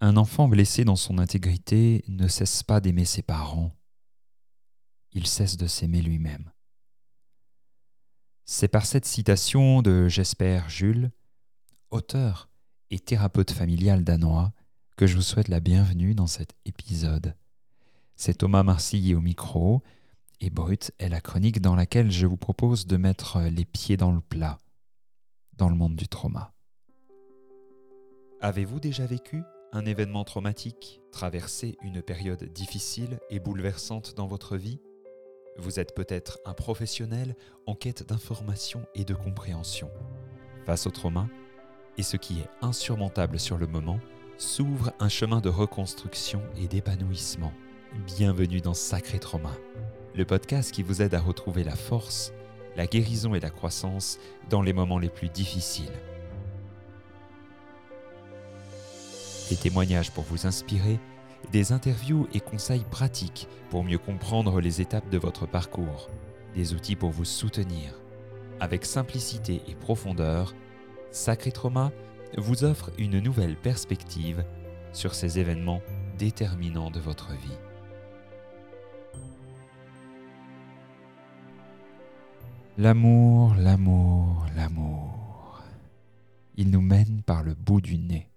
Un enfant blessé dans son intégrité ne cesse pas d'aimer ses parents, il cesse de s'aimer lui-même. C'est par cette citation de Jesper Jules, auteur et thérapeute familial danois, que je vous souhaite la bienvenue dans cet épisode. C'est Thomas Marcilly au micro, et Brut est la chronique dans laquelle je vous propose de mettre les pieds dans le plat, dans le monde du trauma. Avez-vous déjà vécu un événement traumatique, traversé une période difficile et bouleversante dans votre vie Vous êtes peut-être un professionnel en quête d'information et de compréhension. Face au trauma, et ce qui est insurmontable sur le moment, s'ouvre un chemin de reconstruction et d'épanouissement. Bienvenue dans Sacré Trauma, le podcast qui vous aide à retrouver la force, la guérison et la croissance dans les moments les plus difficiles. Des témoignages pour vous inspirer, des interviews et conseils pratiques pour mieux comprendre les étapes de votre parcours, des outils pour vous soutenir. Avec simplicité et profondeur, Sacré Trauma vous offre une nouvelle perspective sur ces événements déterminants de votre vie. L'amour, l'amour, l'amour. Il nous mène par le bout du nez.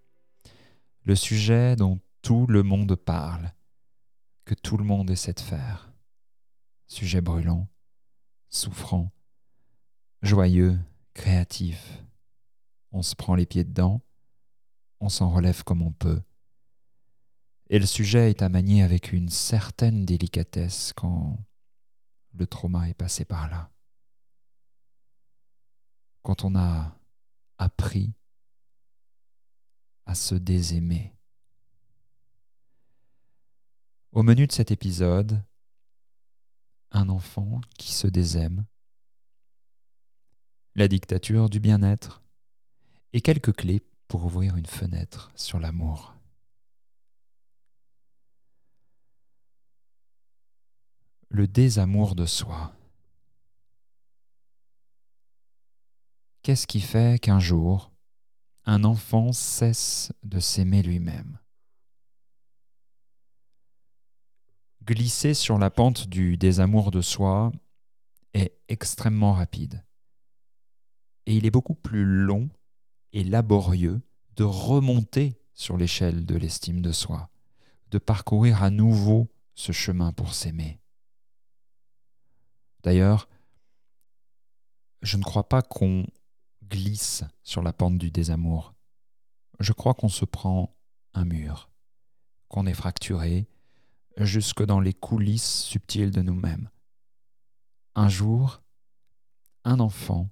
Le sujet dont tout le monde parle, que tout le monde essaie de faire. Sujet brûlant, souffrant, joyeux, créatif, on se prend les pieds dedans, on s'en relève comme on peut. Et le sujet est à manier avec une certaine délicatesse quand le trauma est passé par là. Quand on a appris à se désaimer. Au menu de cet épisode, un enfant qui se désaime, la dictature du bien-être, et quelques clés pour ouvrir une fenêtre sur l'amour. Le désamour de soi. Qu'est-ce qui fait qu'un jour, un enfant cesse de s'aimer lui-même Glisser sur la pente du désamour de soi est extrêmement rapide. Et il est beaucoup plus long et laborieux de remonter sur l'échelle de l'estime de soi, de parcourir à nouveau ce chemin pour s'aimer. D'ailleurs, je ne crois pas qu'on glisse sur la pente du désamour. Je crois qu'on se prend un mur, qu'on est fracturé jusque dans les coulisses subtiles de nous-mêmes. Un jour, un enfant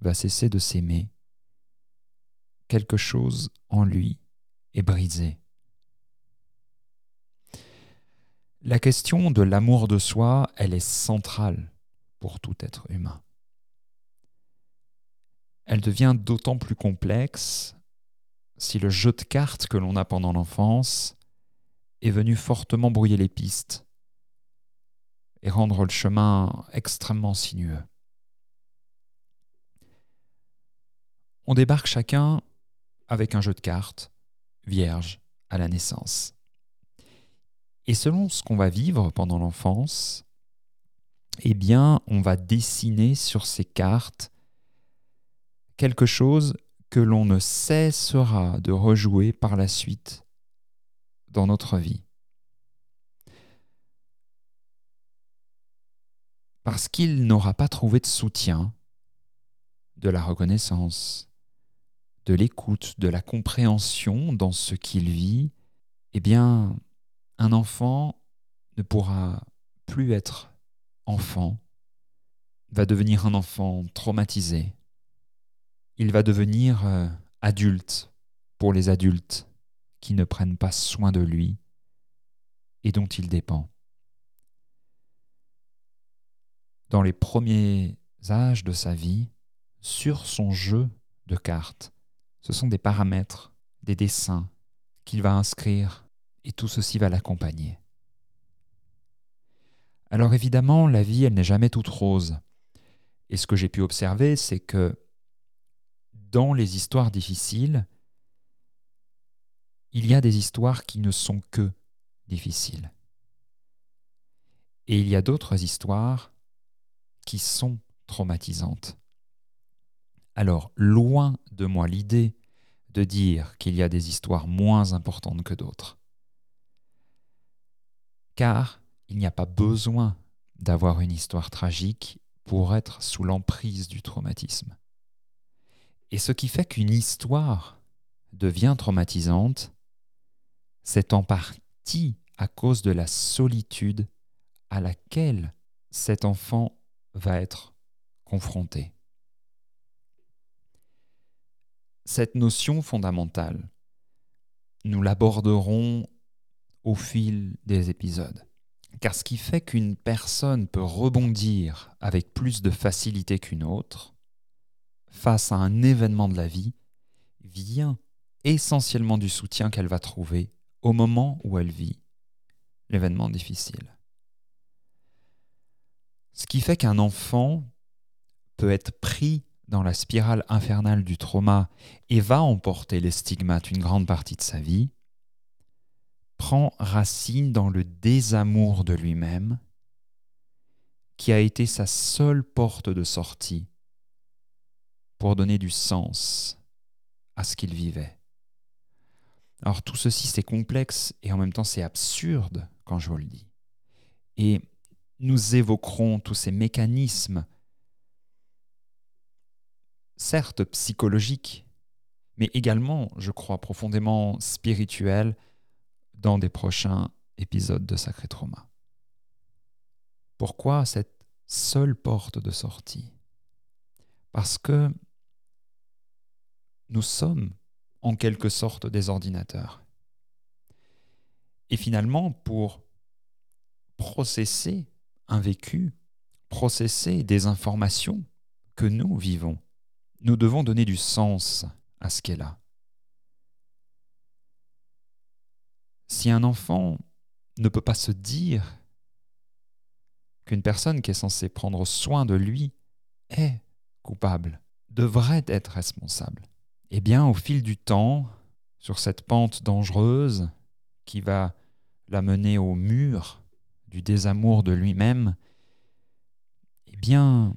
va cesser de s'aimer quelque chose en lui est brisé. La question de l'amour de soi, elle est centrale pour tout être humain. Elle devient d'autant plus complexe si le jeu de cartes que l'on a pendant l'enfance est venu fortement brouiller les pistes et rendre le chemin extrêmement sinueux. On débarque chacun avec un jeu de cartes, vierge, à la naissance. Et selon ce qu'on va vivre pendant l'enfance, eh bien, on va dessiner sur ces cartes quelque chose que l'on ne cessera de rejouer par la suite dans notre vie. Parce qu'il n'aura pas trouvé de soutien, de la reconnaissance, de l'écoute, de la compréhension dans ce qu'il vit, eh bien, un enfant ne pourra plus être enfant, va devenir un enfant traumatisé. Il va devenir euh, adulte pour les adultes qui ne prennent pas soin de lui et dont il dépend. Dans les premiers âges de sa vie, sur son jeu de cartes, ce sont des paramètres, des dessins qu'il va inscrire et tout ceci va l'accompagner. Alors évidemment, la vie, elle n'est jamais toute rose. Et ce que j'ai pu observer, c'est que dans les histoires difficiles, il y a des histoires qui ne sont que difficiles. Et il y a d'autres histoires qui sont traumatisantes. Alors, loin de moi l'idée de dire qu'il y a des histoires moins importantes que d'autres. Car il n'y a pas besoin d'avoir une histoire tragique pour être sous l'emprise du traumatisme. Et ce qui fait qu'une histoire devient traumatisante, c'est en partie à cause de la solitude à laquelle cet enfant va être confronté. Cette notion fondamentale, nous l'aborderons au fil des épisodes. Car ce qui fait qu'une personne peut rebondir avec plus de facilité qu'une autre face à un événement de la vie vient essentiellement du soutien qu'elle va trouver au moment où elle vit l'événement difficile. Ce qui fait qu'un enfant peut être pris dans la spirale infernale du trauma et va emporter les stigmates une grande partie de sa vie, prend racine dans le désamour de lui-même, qui a été sa seule porte de sortie pour donner du sens à ce qu'il vivait. Alors tout ceci c'est complexe et en même temps c'est absurde quand je vous le dis. Et nous évoquerons tous ces mécanismes certes psychologiques, mais également, je crois, profondément spirituels dans des prochains épisodes de Sacré Trauma. Pourquoi cette seule porte de sortie? Parce que nous sommes en quelque sorte des ordinateurs. Et finalement, pour processer un vécu, processer des informations que nous vivons, nous devons donner du sens à ce qu'est là. Si un enfant ne peut pas se dire qu'une personne qui est censée prendre soin de lui est coupable, devrait être responsable, eh bien au fil du temps, sur cette pente dangereuse qui va l'amener au mur du désamour de lui-même, eh bien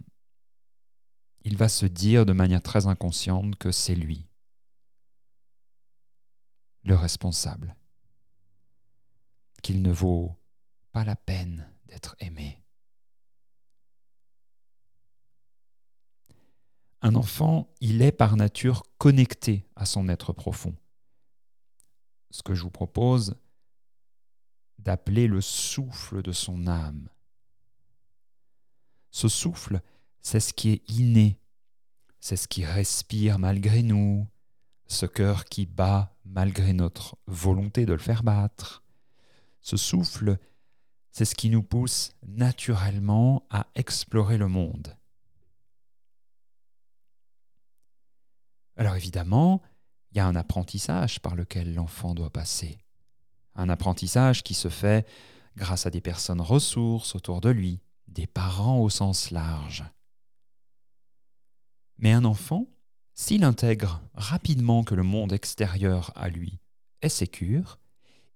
il va se dire de manière très inconsciente que c'est lui, le responsable, qu'il ne vaut pas la peine d'être aimé. Un enfant, il est par nature connecté à son être profond. Ce que je vous propose d'appeler le souffle de son âme. Ce souffle, c'est ce qui est inné, c'est ce qui respire malgré nous, ce cœur qui bat malgré notre volonté de le faire battre. Ce souffle, c'est ce qui nous pousse naturellement à explorer le monde. Alors évidemment, il y a un apprentissage par lequel l'enfant doit passer. Un apprentissage qui se fait grâce à des personnes ressources autour de lui, des parents au sens large. Mais un enfant, s'il intègre rapidement que le monde extérieur à lui est sécure,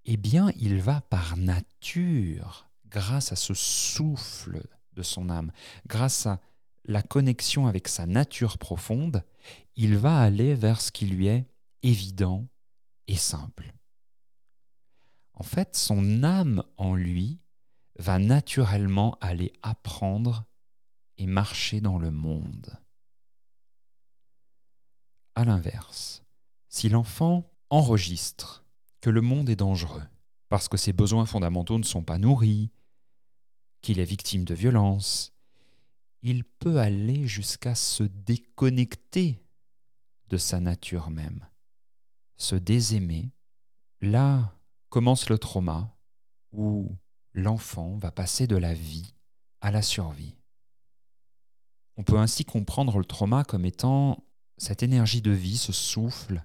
eh bien il va par nature, grâce à ce souffle de son âme, grâce à la connexion avec sa nature profonde, il va aller vers ce qui lui est évident et simple. En fait, son âme en lui va naturellement aller apprendre et marcher dans le monde. À l'inverse, si l'enfant enregistre que le monde est dangereux, parce que ses besoins fondamentaux ne sont pas nourris, qu'il est victime de violence, il peut aller jusqu'à se déconnecter de sa nature même, se désaimer. Là commence le trauma où l'enfant va passer de la vie à la survie. On peut ainsi comprendre le trauma comme étant cette énergie de vie, ce souffle,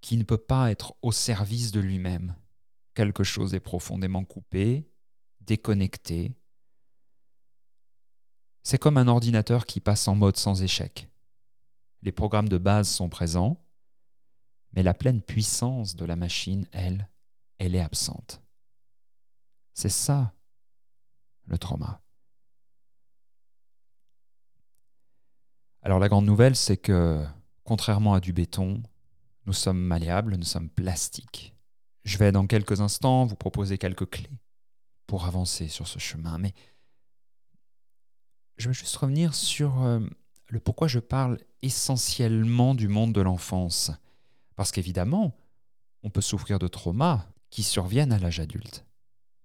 qui ne peut pas être au service de lui-même. Quelque chose est profondément coupé, déconnecté. C'est comme un ordinateur qui passe en mode sans échec. Les programmes de base sont présents, Mais la pleine puissance de la machine, elle, elle est absente. C'est ça, le trauma. Alors la grande nouvelle, c'est que, contrairement à du béton, nous sommes malléables, nous sommes plastiques. Je vais dans quelques instants vous proposer quelques clés pour avancer sur ce chemin, mais je veux juste revenir sur euh, le pourquoi je parle essentiellement du monde de l'enfance. Parce qu'évidemment, on peut souffrir de traumas qui surviennent à l'âge adulte.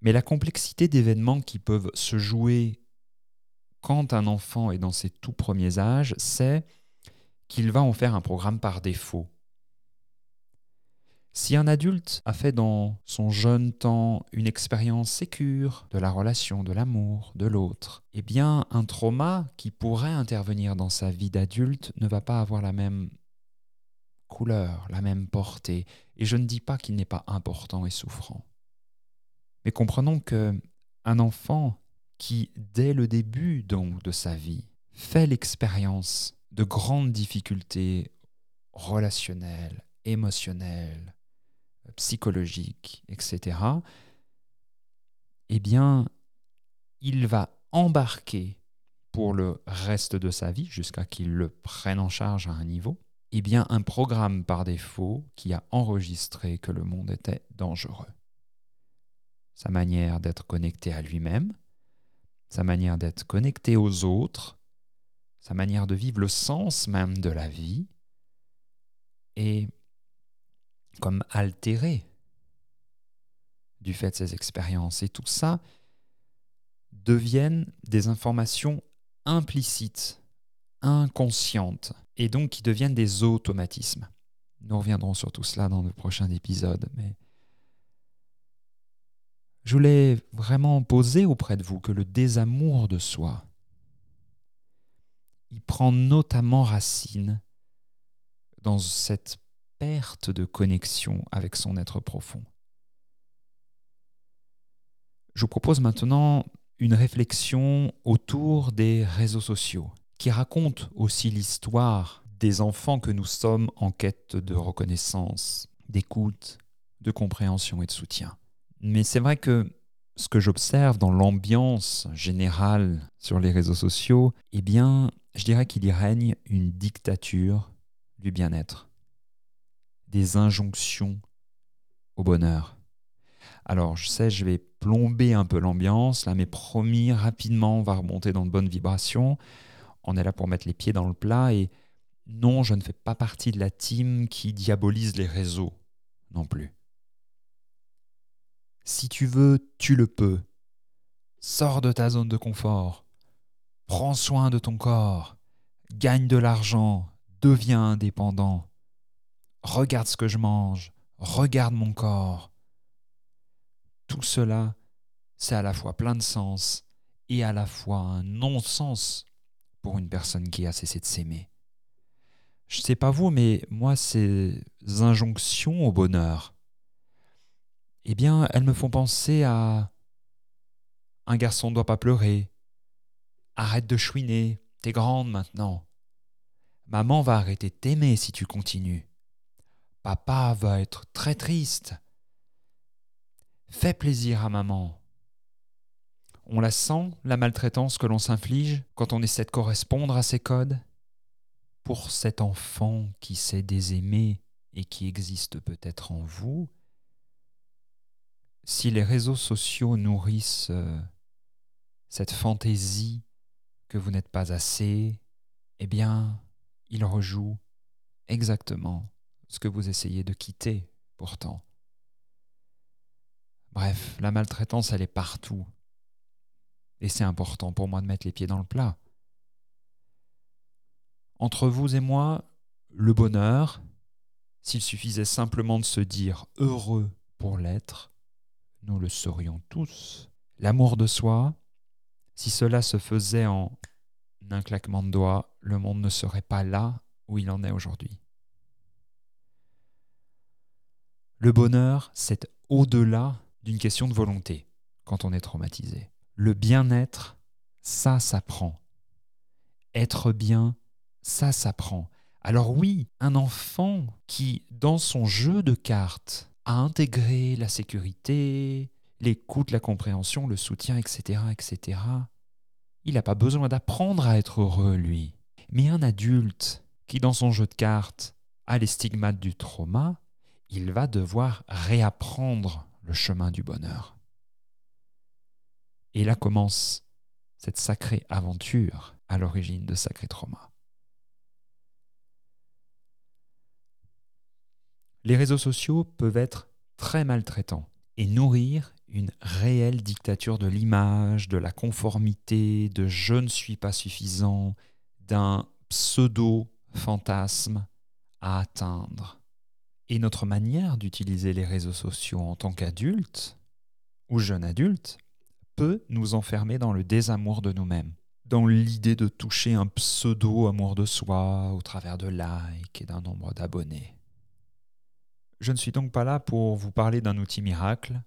Mais la complexité d'événements qui peuvent se jouer quand un enfant est dans ses tout premiers âges, c'est qu'il va en faire un programme par défaut. Si un adulte a fait dans son jeune temps une expérience sécure de la relation, de l'amour, de l'autre, eh bien un trauma qui pourrait intervenir dans sa vie d'adulte ne va pas avoir la même couleur, la même portée. Et je ne dis pas qu'il n'est pas important et souffrant. Mais comprenons que un enfant qui, dès le début donc de sa vie, fait l'expérience de grandes difficultés relationnelles, émotionnelles, psychologique, etc., eh bien, il va embarquer pour le reste de sa vie, jusqu'à qu'il le prenne en charge à un niveau, eh bien, un programme par défaut qui a enregistré que le monde était dangereux. Sa manière d'être connecté à lui-même, sa manière d'être connecté aux autres, sa manière de vivre le sens même de la vie, et comme altéré du fait de ces expériences. Et tout ça deviennent des informations implicites, inconscientes, et donc qui deviennent des automatismes. Nous reviendrons sur tout cela dans le prochain épisode, mais je voulais vraiment poser auprès de vous que le désamour de soi, il prend notamment racine dans cette perte de connexion avec son être profond. Je vous propose maintenant une réflexion autour des réseaux sociaux, qui raconte aussi l'histoire des enfants que nous sommes en quête de reconnaissance, d'écoute, de compréhension et de soutien. Mais c'est vrai que ce que j'observe dans l'ambiance générale sur les réseaux sociaux, eh bien, je dirais qu'il y règne une dictature du bien-être des injonctions au bonheur. Alors, je sais, je vais plomber un peu l'ambiance, là, mais promis, rapidement, on va remonter dans de bonnes vibrations. On est là pour mettre les pieds dans le plat et non, je ne fais pas partie de la team qui diabolise les réseaux non plus. Si tu veux, tu le peux. Sors de ta zone de confort. Prends soin de ton corps. Gagne de l'argent. Deviens indépendant regarde ce que je mange, regarde mon corps. Tout cela, c'est à la fois plein de sens et à la fois un non-sens pour une personne qui a cessé de s'aimer. Je ne sais pas vous, mais moi, ces injonctions au bonheur, eh bien, elles me font penser à un garçon ne doit pas pleurer, arrête de chouiner, t'es grande maintenant. Maman va arrêter de t'aimer si tu continues. Papa va être très triste. Fais plaisir à maman. On la sent, la maltraitance que l'on s'inflige quand on essaie de correspondre à ces codes Pour cet enfant qui s'est désaimé et qui existe peut-être en vous, si les réseaux sociaux nourrissent euh, cette fantaisie que vous n'êtes pas assez, eh bien, ils rejouent exactement ce que vous essayez de quitter pourtant. Bref, la maltraitance, elle est partout. Et c'est important pour moi de mettre les pieds dans le plat. Entre vous et moi, le bonheur, s'il suffisait simplement de se dire heureux pour l'être, nous le serions tous. L'amour de soi, si cela se faisait en un claquement de doigts, le monde ne serait pas là où il en est aujourd'hui. Le bonheur, c'est au-delà d'une question de volonté quand on est traumatisé. Le bien-être, ça s'apprend. Être bien, ça s'apprend. Alors oui, un enfant qui, dans son jeu de cartes, a intégré la sécurité, l'écoute, la compréhension, le soutien, etc., etc., il n'a pas besoin d'apprendre à être heureux, lui. Mais un adulte qui, dans son jeu de cartes, a les stigmates du trauma, il va devoir réapprendre le chemin du bonheur. Et là commence cette sacrée aventure à l'origine de sacré trauma. Les réseaux sociaux peuvent être très maltraitants et nourrir une réelle dictature de l'image, de la conformité, de je ne suis pas suffisant, d'un pseudo-fantasme à atteindre. Et notre manière d'utiliser les réseaux sociaux en tant qu'adulte ou jeune adulte peut nous enfermer dans le désamour de nous-mêmes, dans l'idée de toucher un pseudo-amour de soi au travers de likes et d'un nombre d'abonnés. Je ne suis donc pas là pour vous parler d'un outil miracle,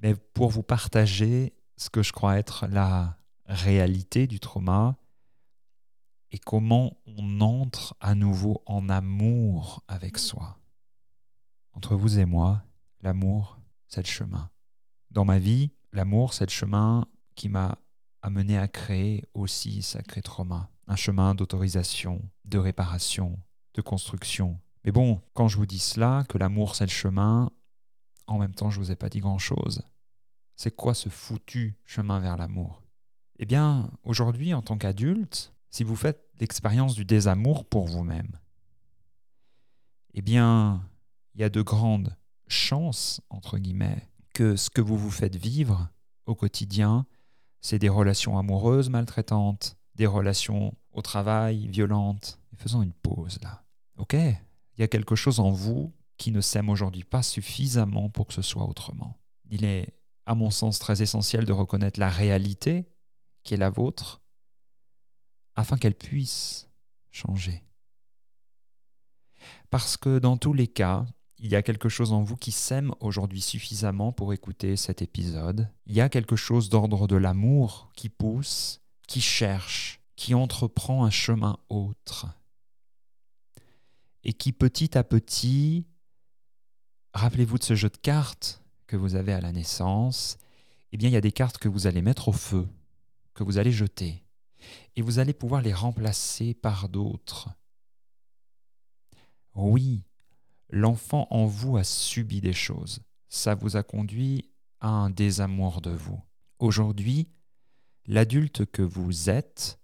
mais pour vous partager ce que je crois être la réalité du trauma et comment on entre à nouveau en amour avec soi. Entre vous et moi, l'amour, c'est le chemin. Dans ma vie, l'amour, c'est le chemin qui m'a amené à créer aussi Sacré Trauma. Un chemin d'autorisation, de réparation, de construction. Mais bon, quand je vous dis cela, que l'amour c'est le chemin, en même temps je ne vous ai pas dit grand-chose. C'est quoi ce foutu chemin vers l'amour? Eh bien, aujourd'hui, en tant qu'adulte, si vous faites l'expérience du désamour pour vous-même, eh bien, il y a de grandes chances, entre guillemets, que ce que vous vous faites vivre au quotidien, c'est des relations amoureuses maltraitantes, des relations au travail violentes. faisons une pause là. Ok, il y a quelque chose en vous qui ne s'aime aujourd'hui pas suffisamment pour que ce soit autrement. Il est, à mon sens, très essentiel de reconnaître la réalité qui est la vôtre afin qu'elle puisse changer. Parce que dans tous les cas, il y a quelque chose en vous qui s'aime aujourd'hui suffisamment pour écouter cet épisode. Il y a quelque chose d'ordre de l'amour qui pousse, qui cherche, qui entreprend un chemin autre. Et qui petit à petit, rappelez-vous de ce jeu de cartes que vous avez à la naissance, eh bien il y a des cartes que vous allez mettre au feu, que vous allez jeter et vous allez pouvoir les remplacer par d'autres. Oui, l'enfant en vous a subi des choses. Ça vous a conduit à un désamour de vous. Aujourd'hui, l'adulte que vous êtes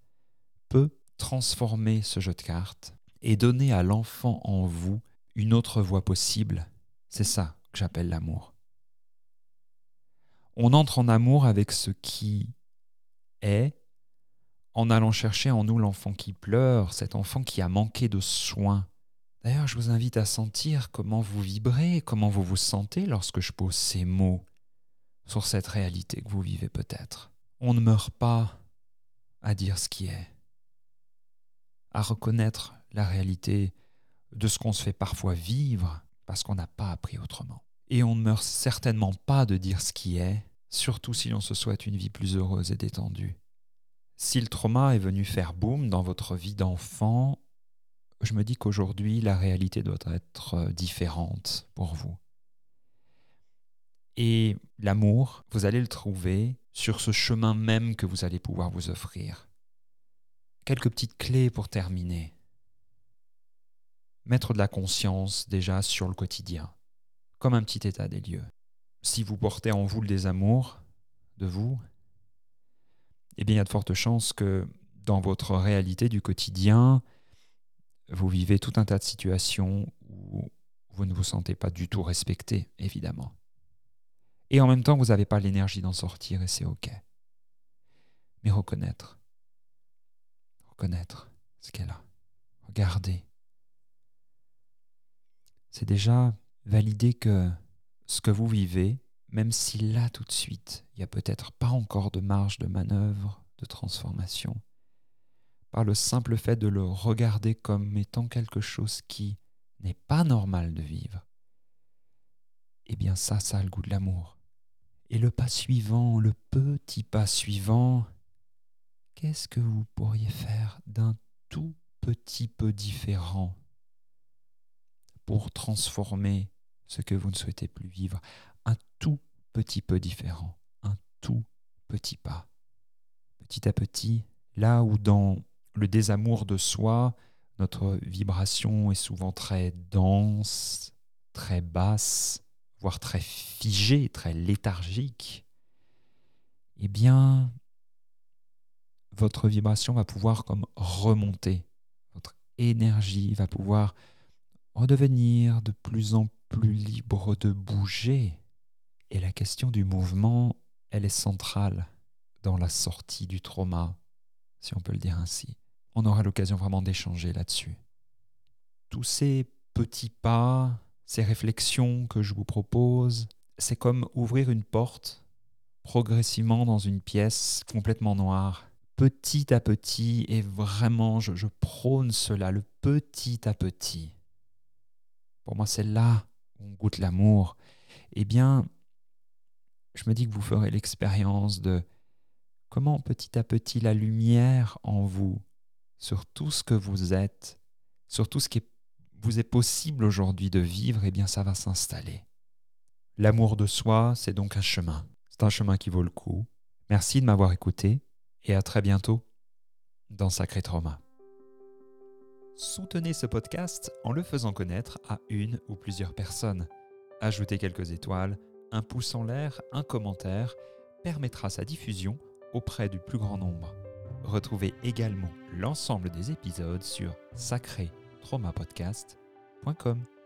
peut transformer ce jeu de cartes et donner à l'enfant en vous une autre voie possible. C'est ça que j'appelle l'amour. On entre en amour avec ce qui est en allant chercher en nous l'enfant qui pleure, cet enfant qui a manqué de soins. D'ailleurs, je vous invite à sentir comment vous vibrez, comment vous vous sentez lorsque je pose ces mots sur cette réalité que vous vivez peut-être. On ne meurt pas à dire ce qui est, à reconnaître la réalité de ce qu'on se fait parfois vivre parce qu'on n'a pas appris autrement. Et on ne meurt certainement pas de dire ce qui est, surtout si l'on se souhaite une vie plus heureuse et détendue. Si le trauma est venu faire boum dans votre vie d'enfant, je me dis qu'aujourd'hui, la réalité doit être euh, différente pour vous. Et l'amour, vous allez le trouver sur ce chemin même que vous allez pouvoir vous offrir. Quelques petites clés pour terminer. Mettre de la conscience déjà sur le quotidien, comme un petit état des lieux. Si vous portez en vous le désamour de vous, eh bien, il y a de fortes chances que dans votre réalité du quotidien, vous vivez tout un tas de situations où vous ne vous sentez pas du tout respecté, évidemment. Et en même temps, vous n'avez pas l'énergie d'en sortir et c'est OK. Mais reconnaître, reconnaître ce qu'elle a, regarder, c'est déjà valider que ce que vous vivez, même si là tout de suite, il n'y a peut-être pas encore de marge de manœuvre, de transformation, par le simple fait de le regarder comme étant quelque chose qui n'est pas normal de vivre, eh bien ça, ça a le goût de l'amour. Et le pas suivant, le petit pas suivant, qu'est-ce que vous pourriez faire d'un tout petit peu différent pour transformer ce que vous ne souhaitez plus vivre. Un tout petit peu différent, un tout petit pas. Petit à petit, là où dans le désamour de soi, notre vibration est souvent très dense, très basse, voire très figée, très léthargique, eh bien, votre vibration va pouvoir comme remonter. Votre énergie va pouvoir redevenir de plus en plus libre de bouger. Et la question du mouvement, elle est centrale dans la sortie du trauma, si on peut le dire ainsi. On aura l'occasion vraiment d'échanger là-dessus. Tous ces petits pas, ces réflexions que je vous propose, c'est comme ouvrir une porte progressivement dans une pièce complètement noire. Petit à petit, et vraiment, je, prône cela, le petit à petit. Pour moi, c'est là où on goûte l'amour. Eh bien, je me dis que vous ferez l'expérience de comment petit à petit la lumière en vous, sur tout ce que vous êtes, sur tout ce qui vous est possible aujourd'hui de vivre, eh bien ça va s'installer. L'amour de soi, c'est donc un chemin. C'est un chemin qui vaut le coup. Merci de m'avoir écouté et à très bientôt dans Sacré Trauma. Soutenez ce podcast en le faisant connaître à une ou plusieurs personnes. Ajoutez quelques étoiles, un pouce en l'air, un commentaire permettra sa diffusion auprès du plus grand nombre. Retrouvez également l'ensemble des épisodes sur sacré-traumapodcast.com.